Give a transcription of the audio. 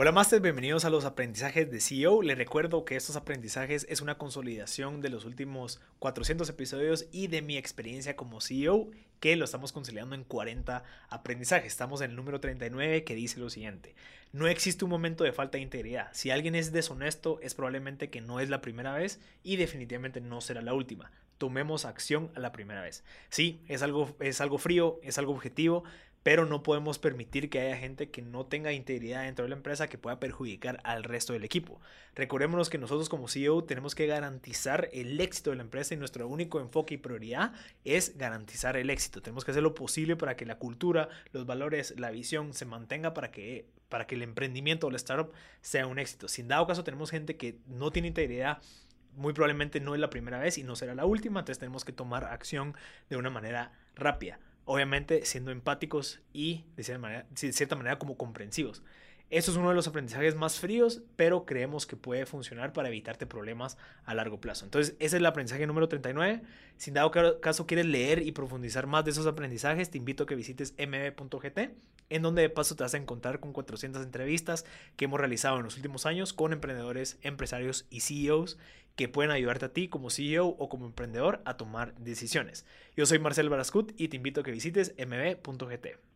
Hola Master, bienvenidos a los aprendizajes de CEO. Les recuerdo que estos aprendizajes es una consolidación de los últimos 400 episodios y de mi experiencia como CEO que lo estamos conciliando en 40 aprendizajes. Estamos en el número 39 que dice lo siguiente. No existe un momento de falta de integridad. Si alguien es deshonesto es probablemente que no es la primera vez y definitivamente no será la última. Tomemos acción a la primera vez. Sí, es algo, es algo frío, es algo objetivo, pero no podemos permitir que haya gente que no tenga integridad dentro de la empresa que pueda perjudicar al resto del equipo. Recordémonos que nosotros como CEO tenemos que garantizar el éxito de la empresa y nuestro único enfoque y prioridad es garantizar el éxito. Tenemos que hacer lo posible para que la cultura, los valores, la visión se mantenga para que, para que el emprendimiento o la startup sea un éxito. Si en dado caso tenemos gente que no tiene integridad, muy probablemente no es la primera vez y no será la última, entonces tenemos que tomar acción de una manera rápida obviamente siendo empáticos y de cierta manera, de cierta manera como comprensivos. Eso es uno de los aprendizajes más fríos, pero creemos que puede funcionar para evitarte problemas a largo plazo. Entonces, ese es el aprendizaje número 39. Si en dado caso quieres leer y profundizar más de esos aprendizajes, te invito a que visites mb.gt, en donde de paso te vas a encontrar con 400 entrevistas que hemos realizado en los últimos años con emprendedores, empresarios y CEOs que pueden ayudarte a ti como CEO o como emprendedor a tomar decisiones. Yo soy Marcel Barascut y te invito a que visites mb.gt.